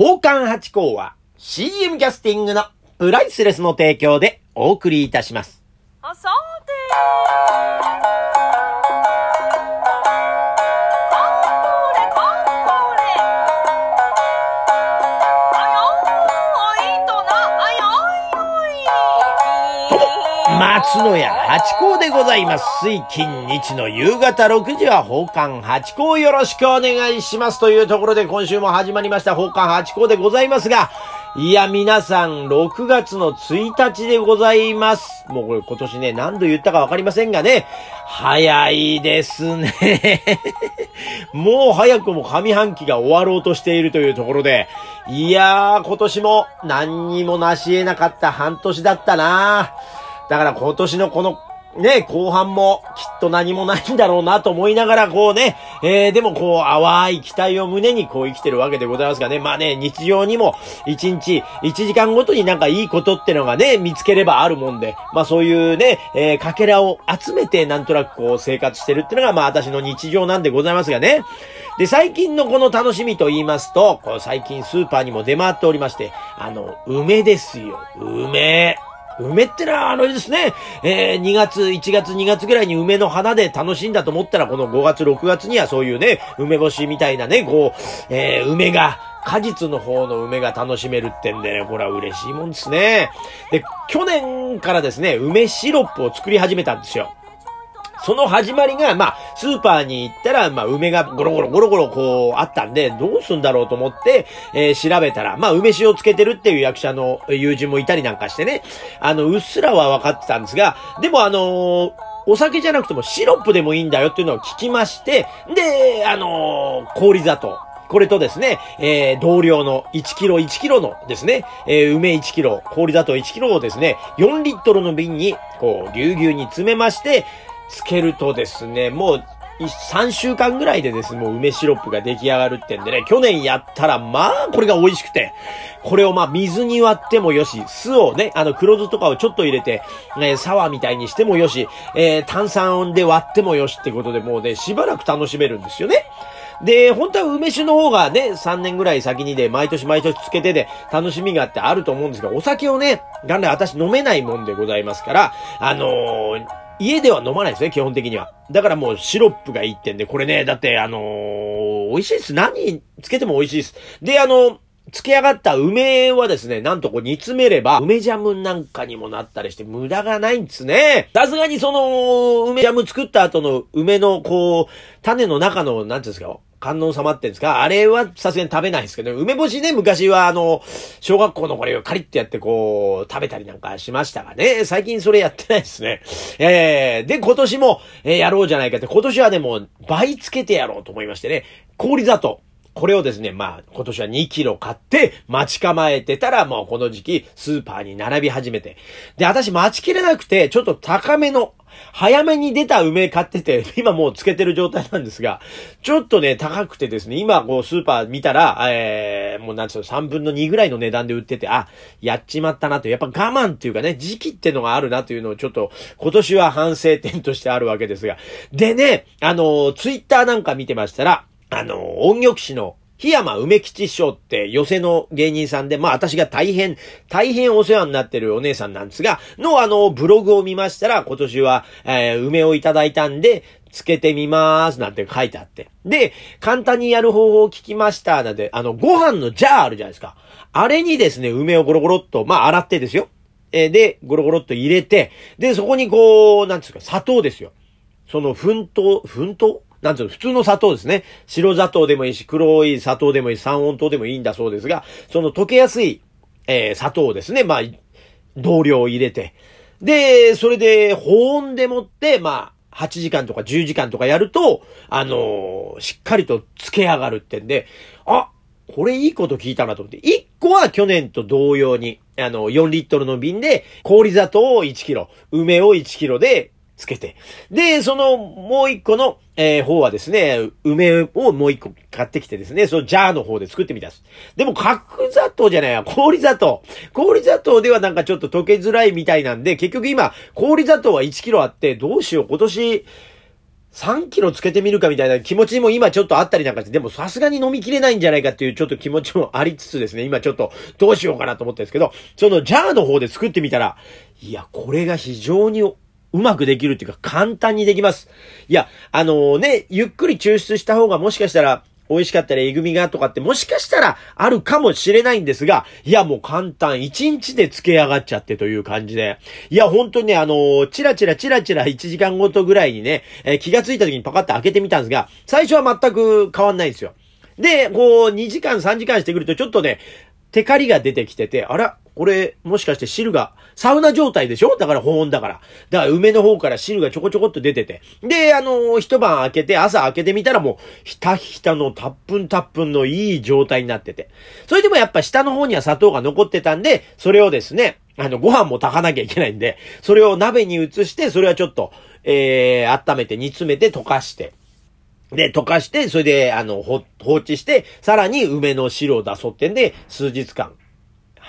宝冠八甲は CM キャスティングのプライスレスの提供でお送りいたします。松野屋八甲でございます。水金日の夕方6時は宝冠八甲よろしくお願いします。というところで今週も始まりました宝冠八甲でございますが、いや、皆さん、6月の1日でございます。もうこれ今年ね、何度言ったかわかりませんがね、早いですね。もう早くも上半期が終わろうとしているというところで、いやー、今年も何にも成し得なかった半年だったなだから今年のこのね、後半もきっと何もないんだろうなと思いながらこうね、えー、でもこう淡い期待を胸にこう生きてるわけでございますがね、まあね、日常にも1日1時間ごとになんかいいことってのがね、見つければあるもんで、まあそういうね、えー、かけらを集めてなんとなくこう生活してるってのがまあ私の日常なんでございますがね。で、最近のこの楽しみと言いますと、こう最近スーパーにも出回っておりまして、あの、梅ですよ。梅。梅ってのはあれですね、えー、2月、1月、2月ぐらいに梅の花で楽しんだと思ったら、この5月、6月にはそういうね、梅干しみたいなね、こう、えー、梅が、果実の方の梅が楽しめるってんでね、これは嬉しいもんですね。で、去年からですね、梅シロップを作り始めたんですよ。その始まりが、まあ、スーパーに行ったら、まあ、梅がゴロゴロゴロゴロこう、あったんで、どうすんだろうと思って、えー調べたら、まあ、梅酒をつけてるっていう役者の友人もいたりなんかしてね、あの、うっすらは分かってたんですが、でもあのーお酒じゃなくてもシロップでもいいんだよっていうのを聞きまして、で、あのー氷砂糖。これとですね、えー、同量の1キロ1キロのですね、えー梅1キロ、氷砂糖1キロをですね、4リットルの瓶に、こう、ぎゅうぎゅうに詰めまして、つけるとですね、もう、3週間ぐらいでですね、もう梅シロップが出来上がるってんでね、去年やったら、まあ、これが美味しくて、これをまあ、水に割ってもよし、酢をね、あの、黒酢とかをちょっと入れて、えーサワーみたいにしてもよし、えー炭酸で割ってもよしってことで、もうね、しばらく楽しめるんですよね。で、本当は梅酒の方がね、3年ぐらい先にで、毎年毎年つけてで、楽しみがあってあると思うんですが、お酒をね、元来私飲めないもんでございますから、あのー家では飲まないですね、基本的には。だからもうシロップがいいってんで、これね、だってあのー美味しいです。何つけても美味しいです。で、あの漬け上がった梅はですね、なんとこう煮詰めれば、梅ジャムなんかにもなったりして無駄がないんですね。さすがにその、梅ジャム作った後の梅のこう、種の中の、なんていうんですか、観音様ってんですか？あれはさすがに食べないですけど、梅干しね、昔はあの、小学校のこれカリッてやってこう、食べたりなんかしましたがね、最近それやってないですね。えー、で、今年も、えーやろうじゃないかって、今年はでも、倍つけてやろうと思いましてね、氷砂糖。これをですね、まあ、今年は2キロ買って、待ち構えてたら、もうこの時期、スーパーに並び始めて。で、私待ちきれなくて、ちょっと高めの、早めに出た梅買ってて、今もうつけてる状態なんですが、ちょっとね、高くてですね、今こうスーパー見たら、えー、もうなんつうの、3分の2ぐらいの値段で売ってて、あ、やっちまったなと、やっぱ我慢っていうかね、時期ってのがあるなというのをちょっと、今年は反省点としてあるわけですが。でね、あの、ツイッターなんか見てましたら、あの、音曲師の、檜山梅吉師匠って寄席の芸人さんで、まあ私が大変、大変お世話になってるお姉さんなんですが、のあの、ブログを見ましたら、今年は、えー梅をいただいたんで、つけてみまーすなんて書いてあって。で、簡単にやる方法を聞きました。なんて、あの、ご飯のジャーあるじゃないですか。あれにですね、梅をゴロゴロっと、まあ洗ってですよ。えーで、ゴロゴロっと入れて、で、そこにこう、なんですか、砂糖ですよ。その、粉糖、粉糖？なんていうの、普通の砂糖ですね。白砂糖でもいいし、黒い砂糖でもいい、三温糖でもいいんだそうですが、その溶けやすい、えー砂糖ですね、まあ、同量を入れて。で、それで、保温でもって、まあ、8時間とか10時間とかやると、あのーしっかりと漬け上がるってんで、あ、これいいこと聞いたなと思って。1個は去年と同様に、あの、4リットルの瓶で、氷砂糖を1キロ、梅を1キロでつけて。で、その、もう一個の、えー方はですね、梅をもう一個買ってきてですね、そのジャーの方で作ってみたんです。でも、角砂糖じゃないや、氷砂糖。氷砂糖ではなんかちょっと溶けづらいみたいなんで、結局今、氷砂糖は1キロあって、どうしよう、今年、3キロつけてみるかみたいな気持ちも今ちょっとあったりなんかして、でもさすがに飲みきれないんじゃないかっていうちょっと気持ちもありつつですね、今ちょっとどうしようかなと思ってるんですけど、そのジャーの方で作ってみたら、いや、これが非常にうまくできるっていうか簡単にできます。いや、あのね、ゆっくり抽出した方がもしかしたら美味しかったらえぐみがとかってもしかしたらあるかもしれないんですが、いやもう簡単、1日で付け上がっちゃってという感じで。いや本当にね、あのー、チラチラチラチラ1時間ごとぐらいにね、えー気がついた時にパカッと開けてみたんですが、最初は全く変わんないんですよ。で、こう、2時間3時間してくるとちょっとね、テカリが出てきてて、あら、これ、もしかして汁が、サウナ状態でしょ？だから保温だから。だから梅の方から汁がちょこちょこっと出てて。で、あのー一晩開けて、朝開けてみたらもう、ひたひたのたっぷんたっぷんのいい状態になってて。それでもやっぱ下の方には砂糖が残ってたんで、それをですね、あの、ご飯も炊かなきゃいけないんで、それを鍋に移して、それはちょっと、えー、温めて煮詰めて溶かして、で、溶かして、それで、あの、放置して、さらに梅の汁を出そうってんで、数日間、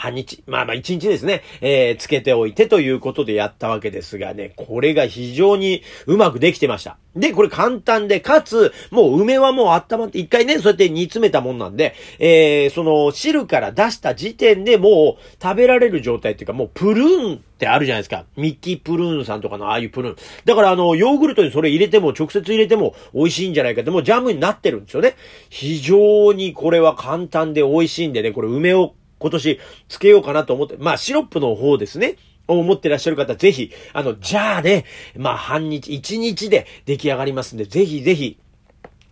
半日、まあまあ一日ですね、えー、つけておいてということでやったわけですがね、これが非常にうまくできてました。で、これ簡単で、かつ、もう梅はもう温まって、一回ね、そうやって煮詰めたもんなんで、えー、その汁から出した時点でもう食べられる状態っていうか、もうプルーンってあるじゃないですか。ミッキープルーンさんとかのああいうプルーン。だからあの、ヨーグルトにそれ入れても、直接入れても美味しいんじゃないかって、もうジャムになってるんですよね。非常にこれは簡単で美味しいんでね、これ梅を今年つけようかなと思って、まあシロップの方ですね。を思ってらっしゃる方、ぜひ、あの、じゃあね、まあ半日、一日で出来上がりますんで、ぜひぜひ、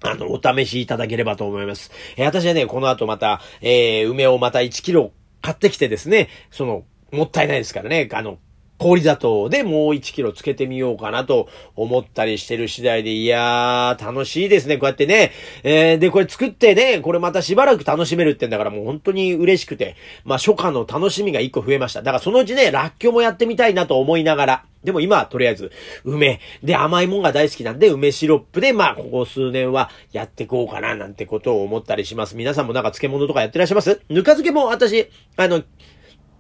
あの、お試しいただければと思います。えー私はね、この後また、えー梅をまた1キロ買ってきてですね、その、もったいないですからね、あの、氷砂糖でもう1キロつけてみようかなと思ったりしてる次第で、いやー、楽しいですね、こうやってね。えーで、これ作ってね、これまたしばらく楽しめるってんだからもう本当に嬉しくて、まあ初夏の楽しみが1個増えました。だからそのうちね、ラッキョもやってみたいなと思いながら、でも今とりあえず、梅。で、甘いもんが大好きなんで、梅シロップで、まあ、ここ数年はやっていこうかな、なんてことを思ったりします。皆さんもなんか漬物とかやってらっしゃいます？ぬか漬けも私、あの、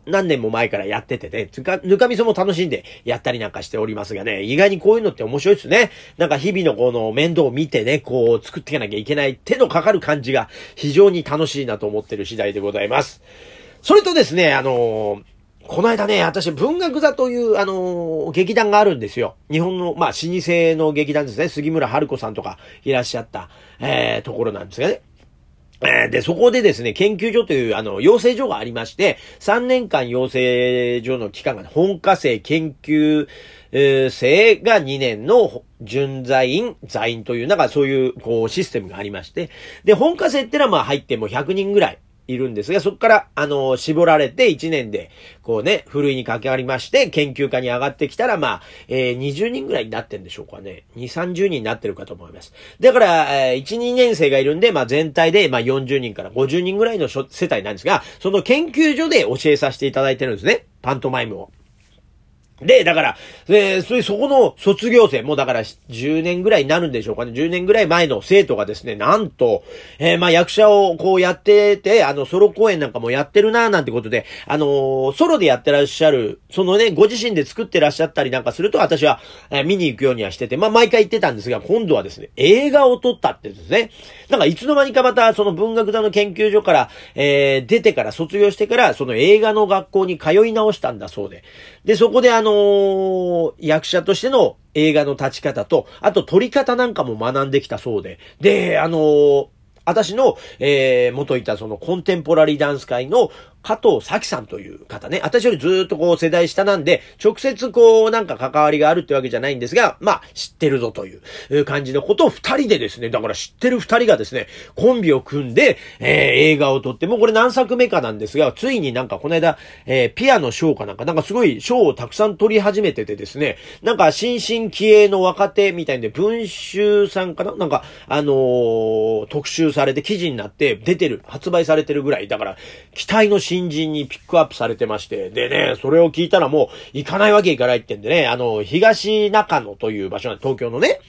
何年も前からやっててね、つか、ぬか味噌も楽しんでやったりなんかしておりますがね、意外にこういうのって面白いですね。なんか日々のこの面倒を見てね、こう作っていかなきゃいけない手のかかる感じが非常に楽しいなと思ってる次第でございます。それとですね、あのーこの間ね、私、文学座という、あのー劇団があるんですよ。日本の、まあ、老舗の劇団ですね。杉村春子さんとかいらっしゃった、えー、ところなんですがね。で、そこでですね、研究所という、あの、養成所がありまして、3年間養成所の期間が、本科生研究生が2年の準在員、在員という、なんかそういう、こう、システムがありまして、で、本科生ってのはまあ入っても100人ぐらい。いるんですが、そこから、あの、絞られて1年で、こうね、ふるいにかけありまして、研究家に上がってきたら、まあ、えー20人ぐらいになってんでしょうかね。2、30人になってるかと思います。だから、えー1、2年生がいるんで、まあ全体で、まあ40人から50人ぐらいの世帯なんですが、その研究所で教えさせていただいてるんですね。パントマイムを。で、だから、えーそれ、そこの卒業生、もうだから10年ぐらいになるんでしょうかね。10年ぐらい前の生徒がですね、なんと、えーまあ役者をこうやってて、あの、ソロ公演なんかもやってるな、なんてことで、あのーソロでやってらっしゃる、そのね、ご自身で作ってらっしゃったりなんかすると、私は、えー見に行くようにはしてて、まあ毎回言ってたんですが、今度はですね、映画を撮ったってですね、なんかいつの間にかまた、その文学座の研究所から、えー出てから、卒業してから、その映画の学校に通い直したんだそうで。で、そこであのの役者としての映画の立ち方と、あと撮り方なんかも学んできたそうで。で、あの私の、えー、元いたそのコンテンポラリーダンス界の加藤咲さんという方ね。私よりずっとこう世代下なんで、直接こうなんか関わりがあるってわけじゃないんですが、まあ知ってるぞという感じのことを二人でですね、だから知ってる二人がですね、コンビを組んで、えー映画を撮って、もうこれ何作目かなんですが、ついになんかこの間、えーピアノ賞かなんか、なんかすごい賞をたくさん取り始めててですね、なんか新進気鋭の若手みたいで、文集さんかな？なんか、あのー特集されて記事になって出てる、発売されてるぐらい、だから、期待の新人にピックアップされてまして、でね、それを聞いたらもう行かないわけいかないってんでね、あの、東中野という場所なんで、東京のね。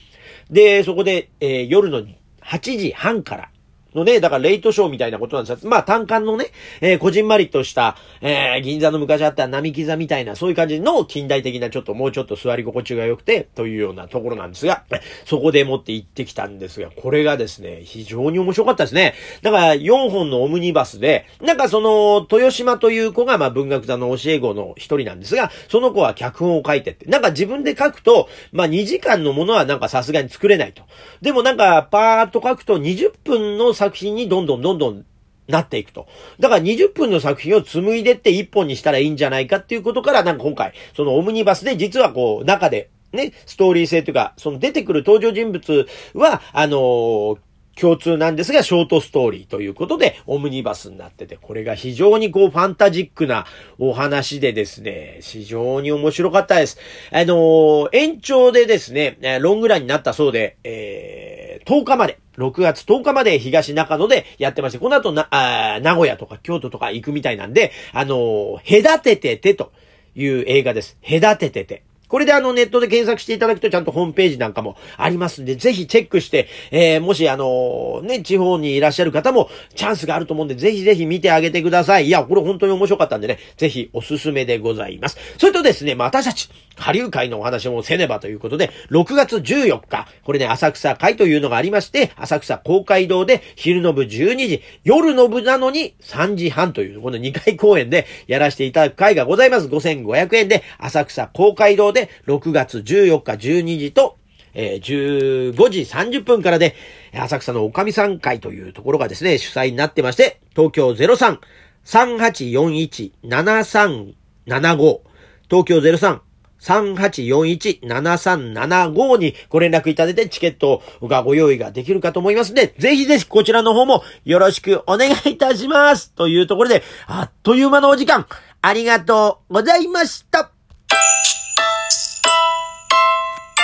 で、そこで、えー夜の8時半から、のね、だからレイトショーみたいなことなんですよ。まあ単館のね、えー、こじんまりとした、えー、銀座の昔あった並木座みたいな、そういう感じの近代的なちょっともうちょっと座り心地が良くて、というようなところなんですが、そこでもって行ってきたんですが、これがですね、非常に面白かったですね。だから4本のオムニバスで、なんかその、豊島という子がまあ文学座の教え子の一人なんですが、その子は脚本を書いてって、なんか自分で書くと、まあ2時間のものはなんかさすがに作れないと。でもなんかパーッと書くと20分の作品にどんどんどんどんなっていくと。だから20分の作品を紡いでって1本にしたらいいんじゃないかっていうことから、なんか今回、そのオムニバスで実はこう、中で、ね、ストーリー性というか、その出てくる登場人物は、あのー共通なんですが、ショートストーリーということで、オムニバスになってて、これが非常にこう、ファンタジックなお話でですね、非常に面白かったです。あのー延長でですね、ロングランになったそうで、えー10日まで、6月10日まで東中野でやってまして、この後な、あ名古屋とか京都とか行くみたいなんで、あのー隔てててという映画です。隔ててて。これであのネットで検索していただくとちゃんとホームページなんかもありますんで、ぜひチェックして、えー、もしあのね、地方にいらっしゃる方もチャンスがあると思うんで、ぜひぜひ見てあげてください。いや、これ本当に面白かったんでね、ぜひおすすめでございます。それとですね、まあ私たち、下流会のお話もせねばということで、6月14日、これね、浅草会というのがありまして、浅草公会堂で昼の部12時、夜の部なのに3時半という、この2回公演でやらせていただく会がございます。5500円で、浅草公会堂で6月14日12時と、えー15時30分からで、浅草のおかみさん会というところがですね、主催になってまして、東京03-3841-7375、東京03 3841-7375にご連絡いただいてチケットがご用意ができるかと思いますので、ぜひぜひこちらの方もよろしくお願いいたします。というところで、あっという間のお時間、ありがとうございました。